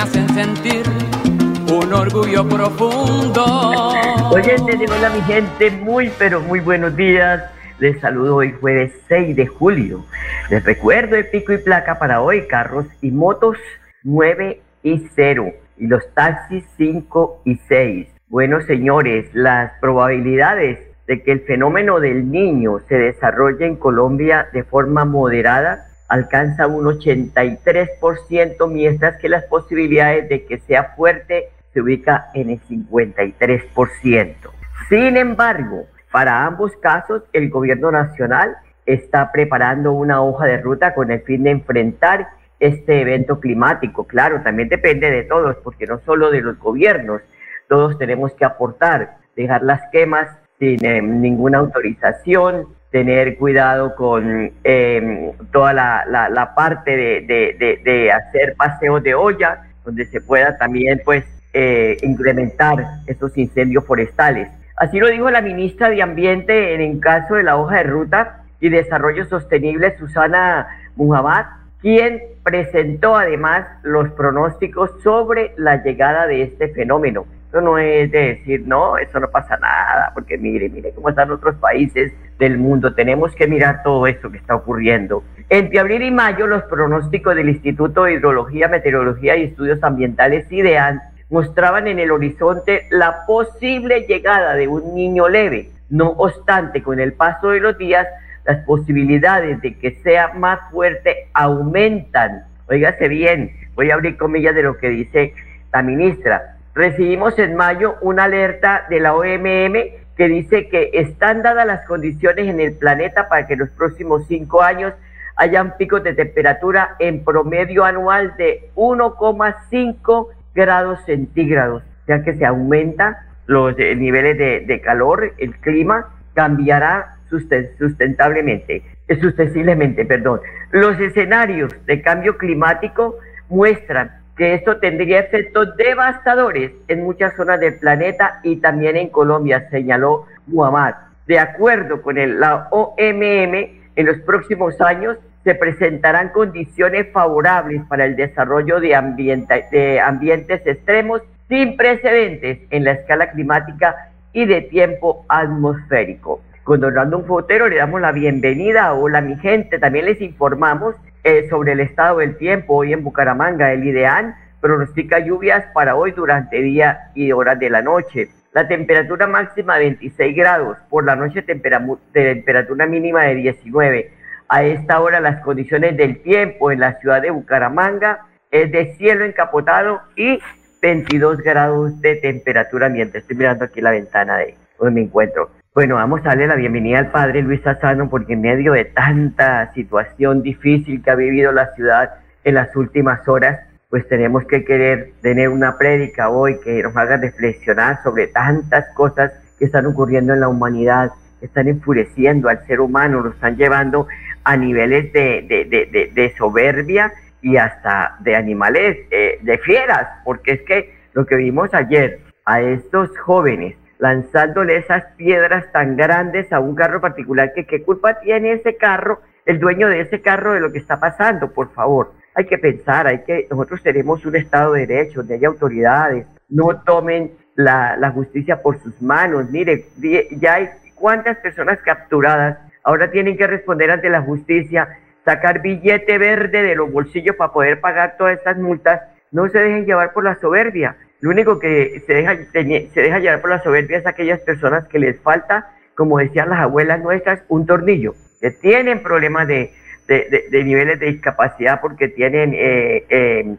Hacen sentir un orgullo profundo. Oye, hola mi gente, muy pero muy buenos días. Les saludo hoy jueves 6 de julio. Les recuerdo el pico y placa para hoy, carros y motos 9 y 0 y los taxis 5 y 6. Bueno, señores, las probabilidades de que el fenómeno del niño se desarrolle en Colombia de forma moderada alcanza un 83%, mientras que las posibilidades de que sea fuerte se ubica en el 53%. Sin embargo, para ambos casos, el gobierno nacional está preparando una hoja de ruta con el fin de enfrentar este evento climático. Claro, también depende de todos, porque no solo de los gobiernos, todos tenemos que aportar, dejar las quemas sin eh, ninguna autorización, tener cuidado con em, toda la, parte de, hacer paseos de olla, donde se pueda también pues eh, incrementar esos incendios forestales. Así lo dijo la ministra de Ambiente en el caso de la hoja de ruta y Desarrollo Sostenible, Susana Muhammad, quien presentó además los pronósticos sobre la llegada de este fenómeno. Eso no es de decir, no, eso no pasa nada, porque mire, mire cómo están otros países del mundo. Tenemos que mirar todo esto que está ocurriendo. Entre abril y mayo, los pronósticos del Instituto de Hidrología, Meteorología y Estudios Ambientales, IDEAN, mostraban en el horizonte la posible llegada de un niño leve. No obstante, con el paso de los días, las posibilidades de que sea más fuerte aumentan. Óigase bien, voy a abrir comillas de lo que dice la ministra Recibimos en mayo una alerta de la OMM que dice que están dadas las condiciones en el planeta para que en los próximos cinco años hayan picos de temperatura en promedio anual de 1,5 grados centígrados, ya que se aumentan los niveles de, calor, el clima cambiará sustentablemente, eh, sustensiblemente, perdón. Los escenarios de cambio climático muestran que esto tendría efectos devastadores en muchas zonas del planeta y también en Colombia, señaló Muhammad. De acuerdo con la OMM, en los próximos años se presentarán condiciones favorables para el desarrollo de, ambientes extremos sin precedentes en la escala climática y de tiempo atmosférico. Con un Fotero le damos la bienvenida. Hola mi gente, también les informamos eh, sobre el estado del tiempo hoy en Bucaramanga. El IDEAN pronostica lluvias para hoy durante día y horas de la noche. La temperatura máxima de 26 grados, por la noche temperatura mínima de 19. A esta hora las condiciones del tiempo en la ciudad de Bucaramanga es de cielo encapotado y 22 grados de temperatura ambiente. Estoy mirando aquí la ventana de donde me encuentro. Bueno, vamos a darle la bienvenida al padre Luis Sassano porque en medio de tanta situación difícil que ha vivido la ciudad en las últimas horas, pues tenemos que querer tener una prédica hoy que nos haga reflexionar sobre tantas cosas que están ocurriendo en la humanidad, que están enfureciendo al ser humano, lo están llevando a niveles de, soberbia y hasta de animales, eh, de fieras, porque es que lo que vimos ayer a estos jóvenes lanzándole esas piedras tan grandes a un carro particular, que qué culpa tiene ese carro, el dueño de ese carro de lo que está pasando, por favor. Hay que pensar, hay que, nosotros tenemos un Estado de Derecho, donde hay autoridades, no tomen la, la justicia por sus manos. Mire, ya hay cuántas personas capturadas ahora tienen que responder ante la justicia, sacar billete verde de los bolsillos para poder pagar todas estas multas. No se dejen llevar por la soberbia Lo único que se deja, se deja llevar por la soberbia es aquellas personas que les falta, como decían las abuelas nuestras, un tornillo, que tienen problemas de, de, niveles de discapacidad porque tienen eh, eh,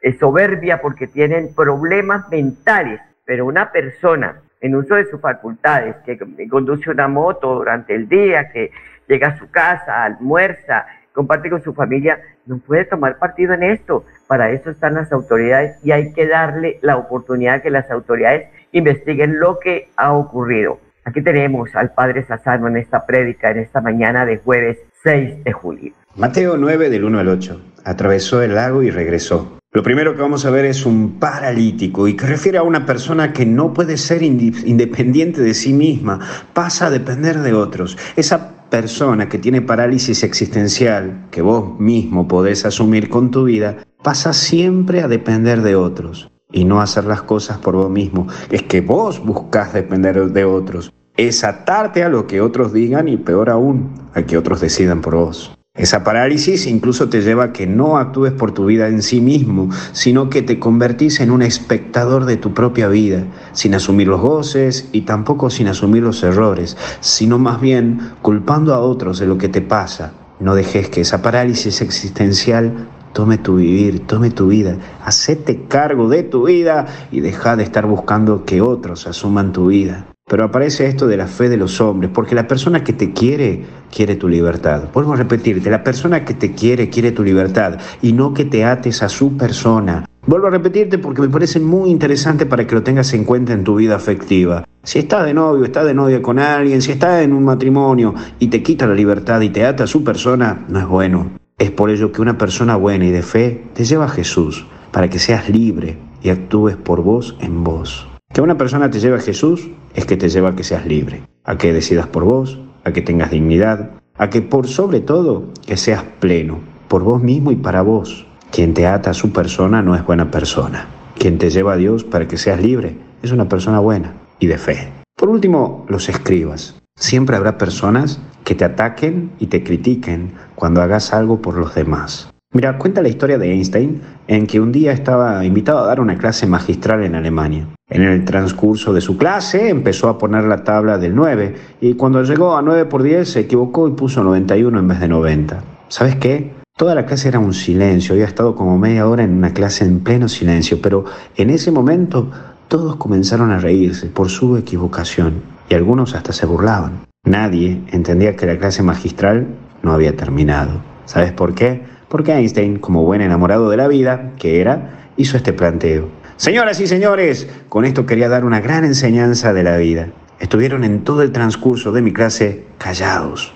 eh, soberbia, porque tienen problemas mentales. Pero una persona en uso de sus facultades, que conduce una moto durante el día, que llega a su casa, almuerza, comparte con su familia, no puede tomar partido en esto. Para eso están las autoridades y hay que darle la oportunidad que las autoridades investiguen lo que ha ocurrido. Aquí tenemos al Padre Sassano en esta prédica, en esta mañana de jueves 6 de julio. Mateo 9 del 1 al 8. Atravesó el lago y regresó. Lo primero que vamos a ver es un paralítico y que refiere a una persona que no puede ser independiente de sí misma, pasa a depender de otros. Esa persona que tiene parálisis existencial, que vos mismo podés asumir con tu vida, pasa siempre a depender de otros y no hacer las cosas por vos mismo. Es que vos buscas depender de otros. Es atarte a lo que otros digan y peor aún, a que otros decidan por vos. Esa parálisis incluso te lleva a que no actúes por tu vida en sí mismo, sino que te convertís en un espectador de tu propia vida, sin asumir los goces y tampoco sin asumir los errores, sino más bien culpando a otros de lo que te pasa. No dejes que esa parálisis existencial tome tu vivir, tome tu vida, hacete cargo de tu vida y deja de estar buscando que otros asuman tu vida. Pero aparece esto de la fe de los hombres, porque la persona que te quiere, quiere tu libertad. Vuelvo a repetirte, la persona que te quiere, quiere tu libertad y no que te ates a su persona. Vuelvo a repetirte porque me parece muy interesante para que lo tengas en cuenta en tu vida afectiva. Si estás de novio, estás de novia con alguien, si estás en un matrimonio y te quita la libertad y te ata a su persona, no es bueno. Es por ello que una persona buena y de fe te lleva a Jesús, para que seas libre y actúes por vos en vos. Que una persona te lleve a Jesús es que te lleva a que seas libre, a que decidas por vos, a que tengas dignidad, a que por sobre todo que seas pleno, por vos mismo y para vos. Quien te ata a su persona no es buena persona. Quien te lleva a Dios para que seas libre es una persona buena y de fe. Por último, los escribas. Siempre habrá personas que te ataquen y te critiquen cuando hagas algo por los demás. Mira, cuenta la historia de Einstein en que un día estaba invitado a dar una clase magistral en Alemania. En el transcurso de su clase empezó a poner la tabla del 9 y cuando llegó a 9 por 10 se equivocó y puso 91 en vez de 90. ¿Sabes qué? Toda la clase era un silencio, había estado como media hora en una clase en pleno silencio, pero en ese momento todos comenzaron a reírse por su equivocación y algunos hasta se burlaban. Nadie entendía que la clase magistral no había terminado. ¿Sabes por qué? Porque Einstein, como buen enamorado de la vida que era, hizo este planteo. Señoras y señores, con esto quería dar una gran enseñanza de la vida. Estuvieron en todo el transcurso de mi clase callados,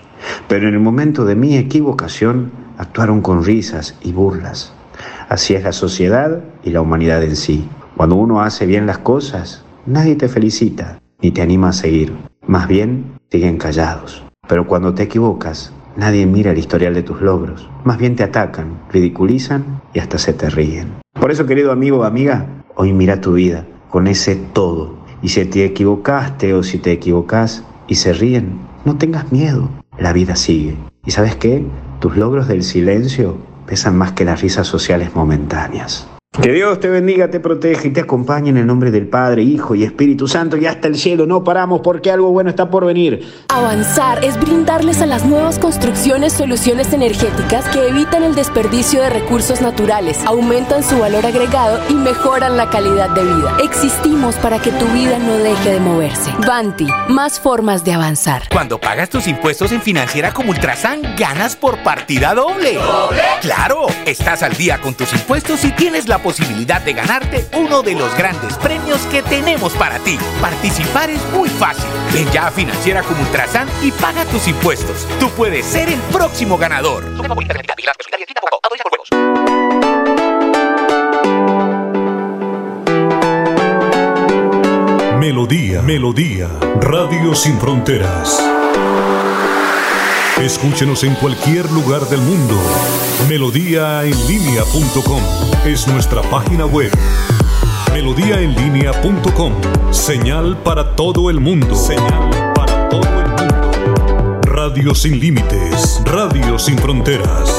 pero en el momento de mi equivocación actuaron con risas y burlas. Así es la sociedad y la humanidad en sí. Cuando uno hace bien las cosas, nadie te felicita ni te anima a seguir. Más bien, siguen callados. Pero cuando te equivocas, Nadie mira el historial de tus logros. Más bien te atacan, ridiculizan y hasta se te ríen. Por eso, querido amigo o amiga, hoy mira tu vida con ese todo. Y si te equivocaste o si te equivocas y se ríen, no tengas miedo. La vida sigue. ¿Y sabes qué? Tus logros del silencio pesan más que las risas sociales momentáneas. Que Dios te bendiga, te proteja y te acompañe en el nombre del Padre, Hijo y Espíritu Santo y hasta el cielo. No paramos porque algo bueno está por venir. Avanzar es brindarles a las nuevas construcciones soluciones energéticas que evitan el desperdicio de recursos naturales, aumentan su valor agregado y mejoran la calidad de vida. Existimos para que tu vida no deje de moverse. Banti, más formas de avanzar. Cuando pagas tus impuestos en Financiera como Ultrasan, ganas por partida doble. ¿Doble? Claro, estás al día con tus impuestos y tienes la posibilidad de ganarte uno de los grandes premios que tenemos para ti. Participar es muy fácil. Ven ya a Financiera como Ultrasan y paga tus impuestos. Tú puedes ser el próximo ganador. Melodía, Melodía, Radio Sin Fronteras. Escúchenos en cualquier lugar del mundo. Melodíaenlínea.com es nuestra página web. Melodíaenlínea.com. Señal para todo el mundo. Señal para todo el mundo. Radio sin límites. Radio sin fronteras.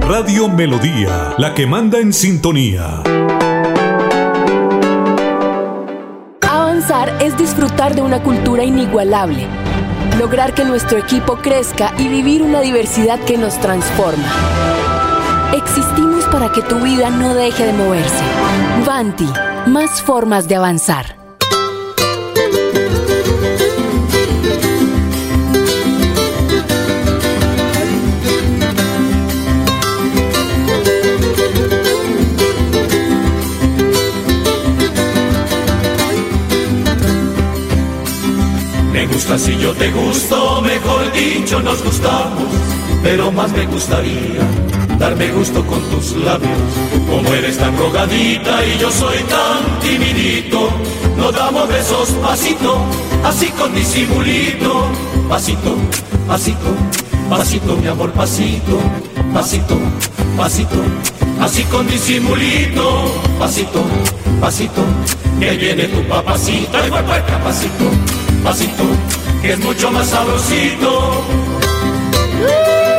Radio Melodía, la que manda en sintonía. Avanzar es disfrutar de una cultura inigualable, lograr que nuestro equipo crezca y vivir una diversidad que nos transforma. Existimos para que tu vida no deje de moverse. Vanti, más formas de avanzar. Si yo te gusto, mejor dicho nos gustamos, pero más me gustaría darme gusto con tus labios. Como eres tan rogadita y yo soy tan timidito, nos damos besos pasito, así con disimulito, pasito, pasito, pasito, mi amor, pasito, pasito, pasito, así con disimulito, pasito, pasito, que viene tu papacita, igual pasito, pasito que es mucho más sabrosito.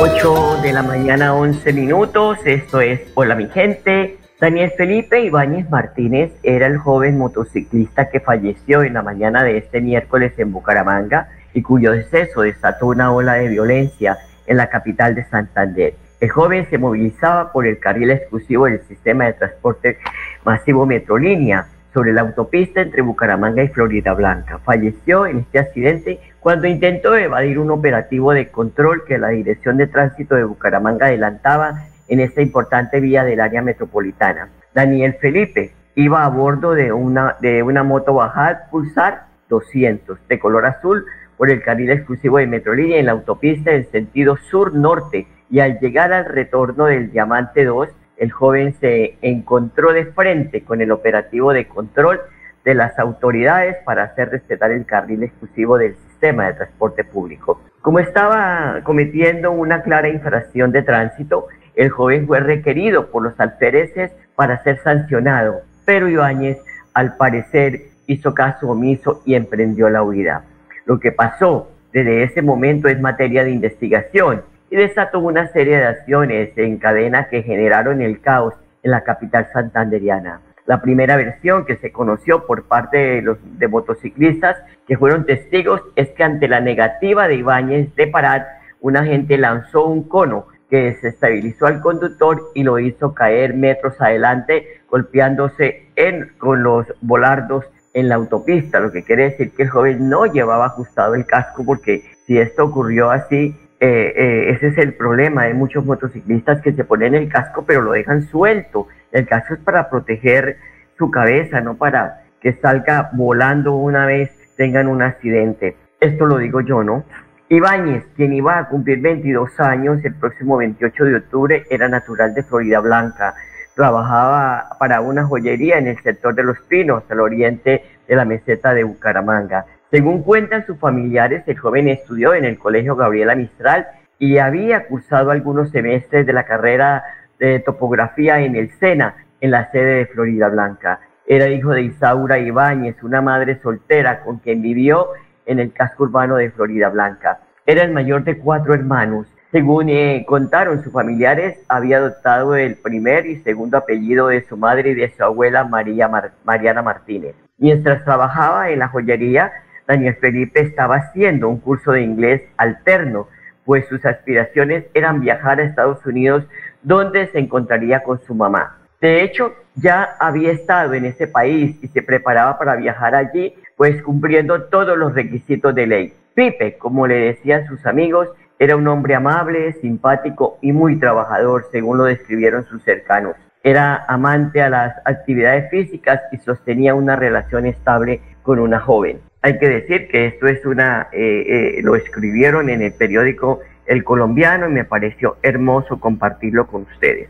8 de la mañana, 11 minutos. Esto es Hola, mi gente. Daniel Felipe Ibáñez Martínez era el joven motociclista que falleció en la mañana de este miércoles en Bucaramanga y cuyo deceso desató una ola de violencia en la capital de Santander. El joven se movilizaba por el carril exclusivo del sistema de transporte masivo Metrolínea sobre la autopista entre Bucaramanga y Florida Blanca. Falleció en este accidente cuando intentó evadir un operativo de control que la Dirección de Tránsito de Bucaramanga adelantaba en esta importante vía del área metropolitana. Daniel Felipe iba a bordo de una, de una moto Bajal Pulsar 200 de color azul por el carril exclusivo de Metrolínea en la autopista en sentido sur-norte y al llegar al retorno del Diamante 2 el joven se encontró de frente con el operativo de control de las autoridades para hacer respetar el carril exclusivo del sistema de transporte público. Como estaba cometiendo una clara infracción de tránsito, el joven fue requerido por los alfereces para ser sancionado, pero Ibáñez al parecer hizo caso omiso y emprendió la huida. Lo que pasó desde ese momento es materia de investigación desató una serie de acciones en cadena que generaron el caos en la capital santanderiana. La primera versión que se conoció por parte de los de motociclistas que fueron testigos es que ante la negativa de Ibáñez de parar, un agente lanzó un cono que desestabilizó al conductor y lo hizo caer metros adelante, golpeándose en, con los volardos en la autopista, lo que quiere decir que el joven no llevaba ajustado el casco porque si esto ocurrió así, eh, eh, ese es el problema. Hay muchos motociclistas que se ponen el casco pero lo dejan suelto. El casco es para proteger su cabeza, no para que salga volando una vez tengan un accidente. Esto lo digo yo, ¿no? Ibáñez, quien iba a cumplir 22 años el próximo 28 de octubre, era natural de Florida Blanca. Trabajaba para una joyería en el sector de Los Pinos, al oriente de la meseta de Bucaramanga. Según cuentan sus familiares, el joven estudió en el Colegio Gabriela Mistral y había cursado algunos semestres de la carrera de topografía en el SENA, en la sede de Florida Blanca. Era hijo de Isaura Ibáñez, una madre soltera con quien vivió en el casco urbano de Florida Blanca. Era el mayor de cuatro hermanos. Según eh, contaron sus familiares, había adoptado el primer y segundo apellido de su madre y de su abuela María Mariana Martínez. Mientras trabajaba en la joyería, Daniel Felipe estaba haciendo un curso de inglés alterno, pues sus aspiraciones eran viajar a Estados Unidos, donde se encontraría con su mamá. De hecho, ya había estado en ese país y se preparaba para viajar allí, pues cumpliendo todos los requisitos de ley. Pipe, como le decían sus amigos, era un hombre amable, simpático y muy trabajador, según lo describieron sus cercanos. Era amante a las actividades físicas y sostenía una relación estable con una joven. Hay que decir que esto es una, eh, eh, lo escribieron en el periódico El Colombiano y me pareció hermoso compartirlo con ustedes.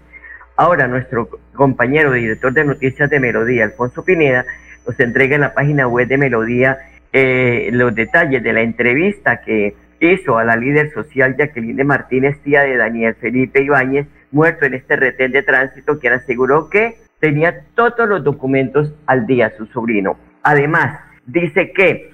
Ahora nuestro compañero director de noticias de Melodía, Alfonso Pineda, nos entrega en la página web de Melodía eh, los detalles de la entrevista que hizo a la líder social Jacqueline Martínez, tía de Daniel Felipe Ibáñez, muerto en este retén de tránsito, quien aseguró que tenía todos los documentos al día su sobrino. Además, dice que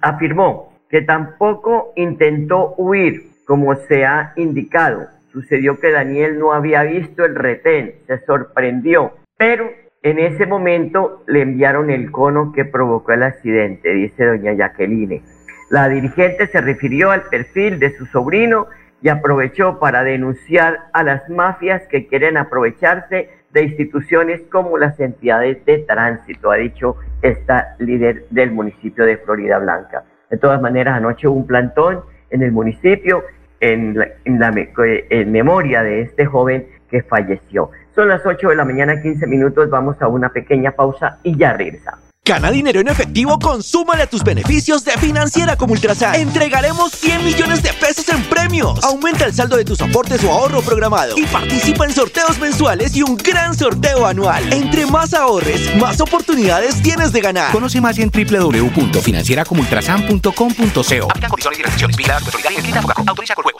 afirmó que tampoco intentó huir, como se ha indicado. Sucedió que Daniel no había visto el retén, se sorprendió, pero en ese momento le enviaron el cono que provocó el accidente, dice doña Jacqueline. La dirigente se refirió al perfil de su sobrino y aprovechó para denunciar a las mafias que quieren aprovecharse de instituciones como las entidades de tránsito, ha dicho esta líder del municipio de Florida Blanca. De todas maneras, anoche hubo un plantón en el municipio en, en memoria de este joven que falleció. Son las 8 de la mañana, 15 minutos. Vamos a una pequeña pausa y ya regresamos. Gana dinero en efectivo, consúmale a tus beneficios de Financiera como Ultrasan. Entregaremos 100 millones de pesos en premios. Aumenta el saldo de tus aportes o ahorro programado y participa en sorteos mensuales y un gran sorteo anual. Entre más ahorres, más oportunidades tienes de ganar. Conoce más en www.financieracomultrasan.com.co.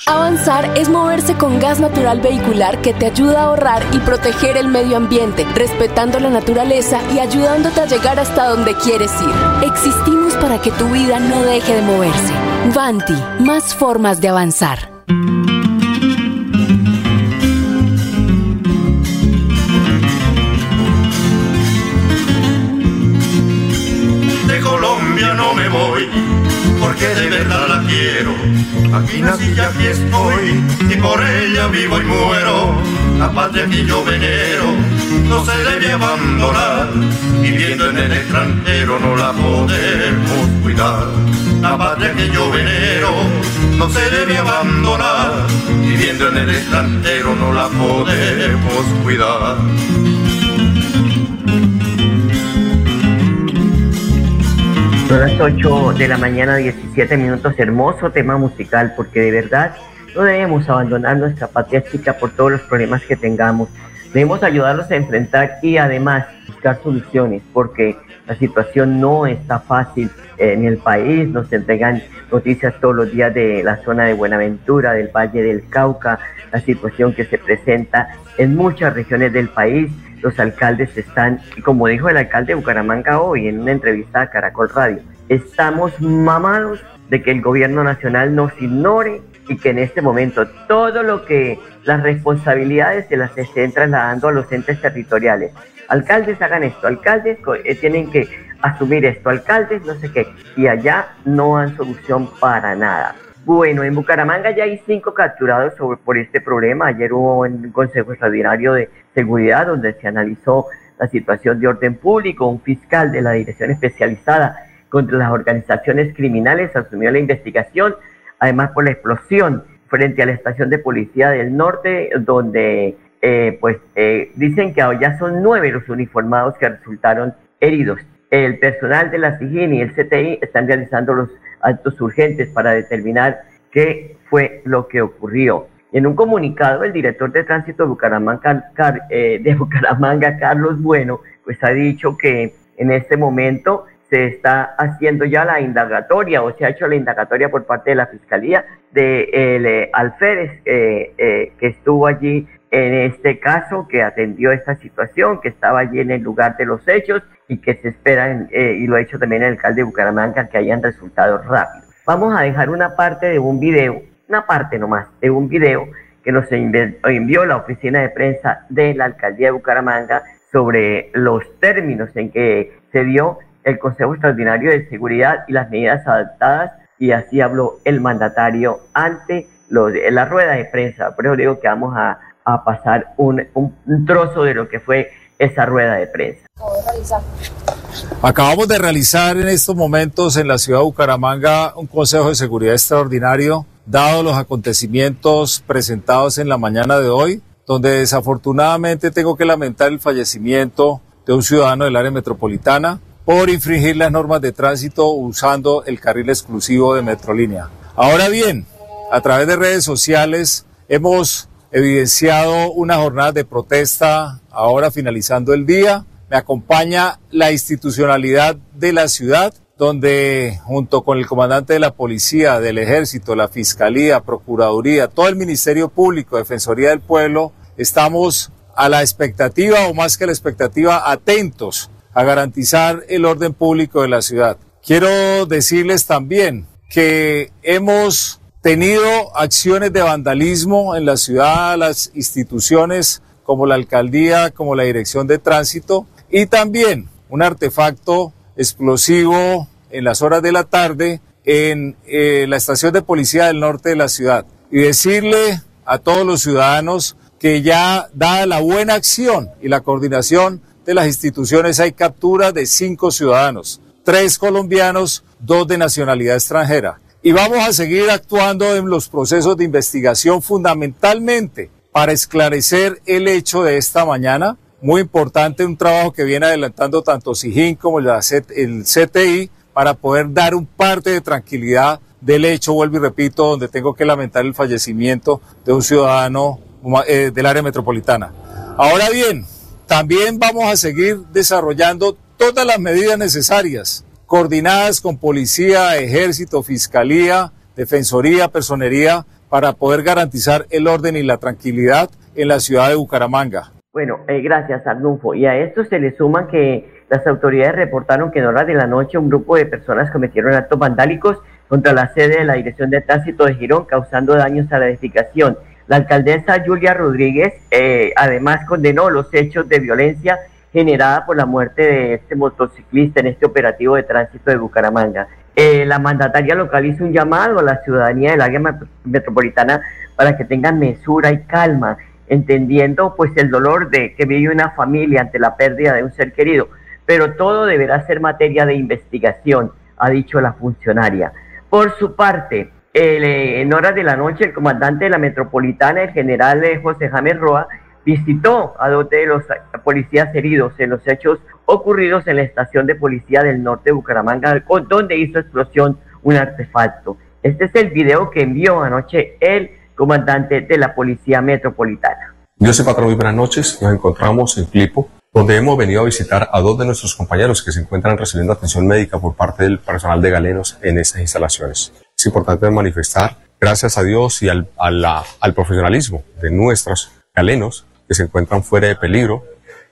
Avanzar es moverse con gas natural vehicular que te ayuda a ahorrar y proteger el medio ambiente, respetando la naturaleza y ayudándote a llegar hasta donde quieres ir. Existimos para que tu vida no deje de moverse. Vanti, más formas de avanzar. De Colombia no me voy, porque de verdad la quiero. Aquí nací y aquí estoy, y por ella vivo y muero. La patria que yo venero no se debe abandonar. Viviendo en el extranjero no la podemos cuidar. La patria que yo venero no se debe abandonar. Viviendo en el extranjero no la podemos cuidar. Son las 8 de la mañana, 17 minutos. Hermoso tema musical, porque de verdad no debemos abandonar nuestra patria chica por todos los problemas que tengamos. Debemos ayudarlos a enfrentar y además buscar soluciones, porque la situación no está fácil en el país. Nos entregan noticias todos los días de la zona de Buenaventura, del Valle del Cauca, la situación que se presenta en muchas regiones del país. Los alcaldes están, como dijo el alcalde de Bucaramanga hoy en una entrevista a Caracol Radio, estamos mamados de que el gobierno nacional nos ignore y que en este momento todo lo que las responsabilidades se las estén trasladando a los entes territoriales. Alcaldes hagan esto, alcaldes eh, tienen que asumir esto, alcaldes no sé qué, y allá no han solución para nada. Bueno, en Bucaramanga ya hay cinco capturados sobre, por este problema. Ayer hubo un consejo extraordinario de seguridad donde se analizó la situación de orden público. Un fiscal de la Dirección Especializada contra las Organizaciones Criminales asumió la investigación, además por la explosión frente a la estación de policía del norte, donde eh, pues eh, dicen que ya son nueve los uniformados que resultaron heridos. El personal de la SIGIN y el CTI están realizando los actos urgentes para determinar qué fue lo que ocurrió. En un comunicado, el director de tránsito de Bucaramanga, eh, de Bucaramanga, Carlos Bueno, pues ha dicho que en este momento se está haciendo ya la indagatoria o se ha hecho la indagatoria por parte de la Fiscalía de el, eh, Alférez eh, que estuvo allí en este caso, que atendió esta situación, que estaba allí en el lugar de los hechos y que se espera, y lo ha hecho también el alcalde de Bucaramanga, que hayan resultados rápidos. Vamos a dejar una parte de un video, una parte nomás, de un video que nos envió la oficina de prensa de la alcaldía de Bucaramanga sobre los términos en que se dio el Consejo Extraordinario de Seguridad y las medidas adaptadas, y así habló el mandatario ante la rueda de prensa. Por eso digo que vamos a, pasar un, un trozo de lo que fue esa rueda de prensa. Acabamos de realizar en estos momentos en la ciudad de Bucaramanga un Consejo de Seguridad extraordinario, dado los acontecimientos presentados en la mañana de hoy, donde desafortunadamente tengo que lamentar el fallecimiento de un ciudadano del área metropolitana por infringir las normas de tránsito usando el carril exclusivo de Metrolínea. Ahora bien, a través de redes sociales hemos evidenciado una jornada de protesta ahora finalizando el día. Me acompaña la institucionalidad de la ciudad, donde junto con el comandante de la policía, del ejército, la fiscalía, procuraduría, todo el Ministerio Público, Defensoría del Pueblo, estamos a la expectativa o más que a la expectativa, atentos a garantizar el orden público de la ciudad. Quiero decirles también que hemos tenido acciones de vandalismo en la ciudad, las instituciones como la alcaldía, como la dirección de tránsito, Y también un artefacto explosivo en las horas de la tarde en eh, la estación de policía del norte de la ciudad. Y decirle a todos los ciudadanos que ya dada la buena acción y la coordinación de las instituciones hay captura de cinco ciudadanos, tres colombianos, dos de nacionalidad extranjera. Y vamos a seguir actuando en los procesos de investigación fundamentalmente para esclarecer el hecho de esta mañana. Muy importante, un trabajo que viene adelantando tanto SIGIN como el CTI para poder dar un parte de tranquilidad del hecho, vuelvo y repito, donde tengo que lamentar el fallecimiento de un ciudadano eh, del área metropolitana. Ahora bien, también vamos a seguir desarrollando todas las medidas necesarias, coordinadas con policía, ejército, fiscalía, defensoría, personería, para poder garantizar el orden y la tranquilidad en la ciudad de Bucaramanga. Bueno, eh, gracias Arnulfo. Y a esto se le suma que las autoridades reportaron que en horas de la noche un grupo de personas cometieron actos vandálicos contra la sede de la Dirección de Tránsito de Girón, causando daños a la edificación. La alcaldesa Julia Rodríguez eh, además condenó los hechos de violencia generada por la muerte de este motociclista en este operativo de tránsito de Bucaramanga. Eh, la mandataria local hizo un llamado a la ciudadanía del área metropolitana para que tengan mesura y calma, entendiendo pues el dolor de que vive una familia ante la pérdida de un ser querido, pero todo deberá ser materia de investigación, ha dicho la funcionaria. Por su parte, eh, en horas de la noche, el comandante de la metropolitana, el general eh, José James Roa, visitó a dos de los policías heridos en los hechos ocurridos en la estación de policía del norte de Bucaramanga, donde hizo explosión un artefacto. Este es el video que envió anoche el comandante de la policía metropolitana. Dios se patrón, muy buenas noches. Nos encontramos en Clipo, donde hemos venido a visitar a dos de nuestros compañeros que se encuentran recibiendo atención médica por parte del personal de Galenos en estas instalaciones. Es importante manifestar, gracias a Dios y al, al profesionalismo de nuestros galenos que se encuentran fuera de peligro,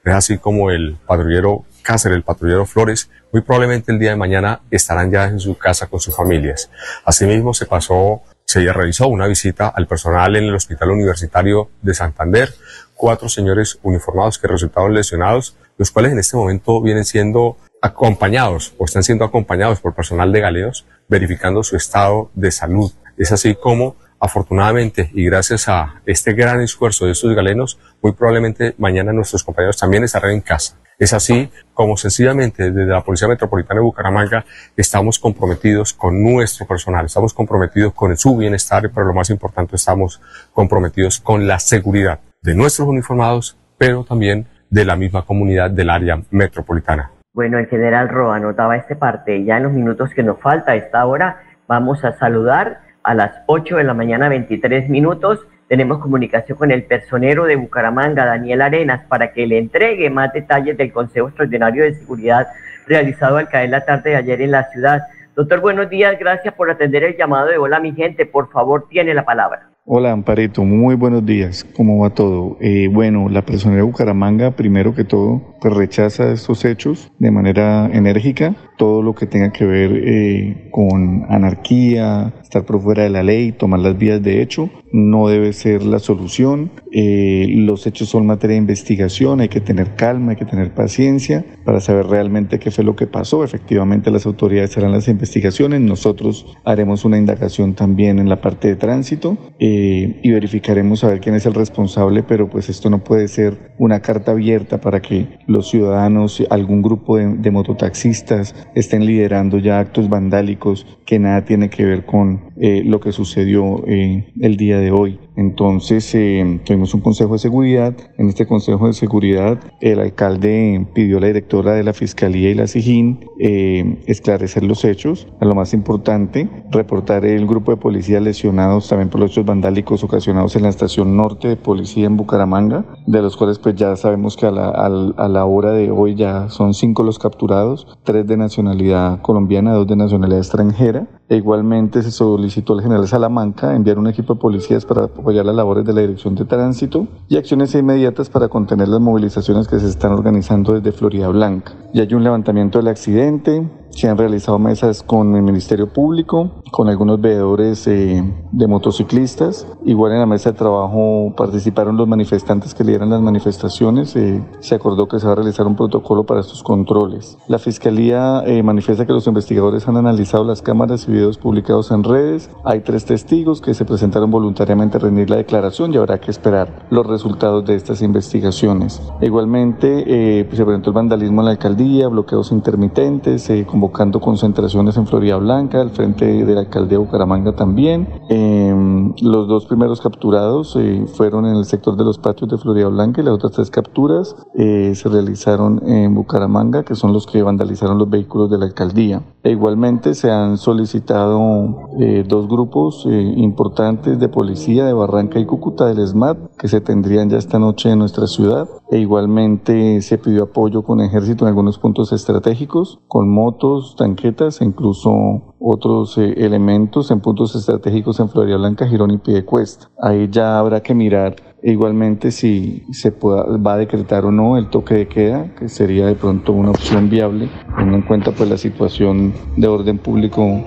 es así como el patrullero Cáceres, el patrullero Flores, muy probablemente el día de mañana estarán ya en su casa con sus familias. Asimismo, se pasó, se realizó una visita al personal en el Hospital Universitario de Santander, cuatro señores uniformados que resultaron lesionados, los cuales en este momento vienen siendo acompañados o están siendo acompañados por personal de galeos verificando su estado de salud. Es así como, afortunadamente, y gracias a este gran esfuerzo de estos galenos, muy probablemente mañana nuestros compañeros también estarán en casa. Es así como sencillamente desde la Policía Metropolitana de Bucaramanga estamos comprometidos con nuestro personal, estamos comprometidos con su bienestar, pero lo más importante estamos comprometidos con la seguridad de nuestros uniformados, pero también de la misma comunidad del área metropolitana. Bueno, el general Roa anotaba este parte. Ya en los minutos que nos falta a esta hora, vamos a saludar a las 8 de la mañana, 23 minutos. Tenemos comunicación con el personero de Bucaramanga, Daniel Arenas, para que le entregue más detalles del Consejo Extraordinario de Seguridad realizado al caer la tarde de ayer en la ciudad. Doctor, buenos días. Gracias por atender el llamado de Hola, mi gente. Por favor, tiene la palabra. Hola Amparito, muy buenos días. ¿Cómo va todo? Eh, bueno, la persona de Bucaramanga, primero que todo, pues rechaza estos hechos de manera enérgica. Todo lo que tenga que ver eh, con anarquía, estar por fuera de la ley, tomar las vías de hecho, no debe ser la solución. Eh, los hechos son materia de investigación, hay que tener calma, hay que tener paciencia para saber realmente qué fue lo que pasó. Efectivamente, las autoridades harán las investigaciones, nosotros haremos una indagación también en la parte de tránsito eh, y verificaremos a ver quién es el responsable, pero pues esto no puede ser una carta abierta para que los ciudadanos, algún grupo de, mototaxistas estén liderando ya actos vandálicos que nada tiene que ver con eh, lo que sucedió eh, el día de hoy. Entonces eh, tuvimos un consejo de seguridad. En este consejo de seguridad el alcalde pidió a la directora de la Fiscalía y la SIGIN esclarecer los hechos. A lo más importante, reportar el grupo de policías lesionados también por los hechos vandálicos ocasionados en la estación norte de policía en Bucaramanga, de los cuales pues ya sabemos que a la hora de hoy ya son cinco los capturados, tres de nacionalidad colombiana, dos de nacionalidad extranjera. E igualmente se solicitó al general Salamanca enviar un equipo de policías para apoyar las labores de la Dirección de Tránsito y acciones inmediatas para contener las movilizaciones que se están organizando desde Florida Blanca. Ya hay un levantamiento del accidente, se han realizado mesas con el Ministerio Público, con algunos veedores eh, de motociclistas. Igual en la mesa de trabajo participaron los manifestantes que lideran las manifestaciones. Eh, se acordó que se va a realizar un protocolo para estos controles. La Fiscalía eh, manifiesta que los investigadores han analizado las cámaras y videos publicados en redes. Hay tres testigos que se presentaron voluntariamente a rendir la declaración y habrá que esperar los resultados de estas investigaciones. Igualmente se presentó el vandalismo en la alcaldía, bloqueos intermitentes, convocando concentraciones en Florida Blanca, al frente de la alcaldía de Bucaramanga también. Em, los dos primeros capturados eh, fueron en el sector de los patios de Florida Blanca y las otras tres capturas eh, se realizaron en Bucaramanga, que son los que vandalizaron los vehículos de la alcaldía. E igualmente se han solicitado eh, dos grupos importantes de policía de Barranca y Cúcuta del SMAT que se tendrían ya esta noche en nuestra ciudad. E igualmente se pidió apoyo con ejército en algunos puntos estratégicos, con motos, tanquetas e incluso otros eh, elementos en puntos estratégicos en Florida Blanca, Girón y Piedecuesta. Ahí ya habrá que mirar igualmente si se va a decretar o no el toque de queda, que sería de pronto una opción viable, teniendo en cuenta pues la situación de orden público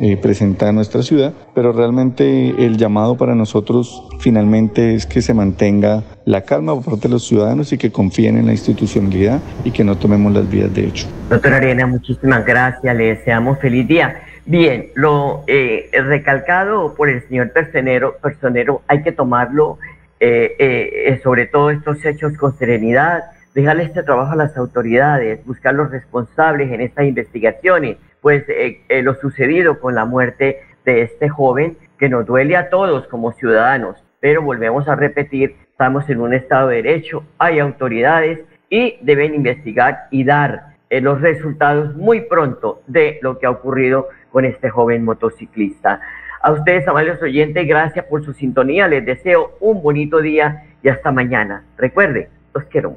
eh, presentada en nuestra ciudad, pero realmente el llamado para nosotros finalmente es que se mantenga la calma por parte de los ciudadanos y que confíen en la institucionalidad y que no tomemos las vías de hecho. Doctora Arena, muchísimas gracias, le deseamos feliz día. Bien, lo eh, recalcado por el señor personero, personero hay que tomarlo, eh, eh, sobre todo estos hechos con serenidad, dejarle este trabajo a las autoridades, buscar los responsables en estas investigaciones, pues lo sucedido con la muerte de este joven que nos duele a todos como ciudadanos, pero volvemos a repetir, estamos en un Estado de Derecho, hay autoridades y deben investigar y dar los resultados muy pronto de lo que ha ocurrido con este joven motociclista. A ustedes, amables oyentes, gracias por su sintonía. Les deseo un bonito día y hasta mañana. Recuerde, los quiero.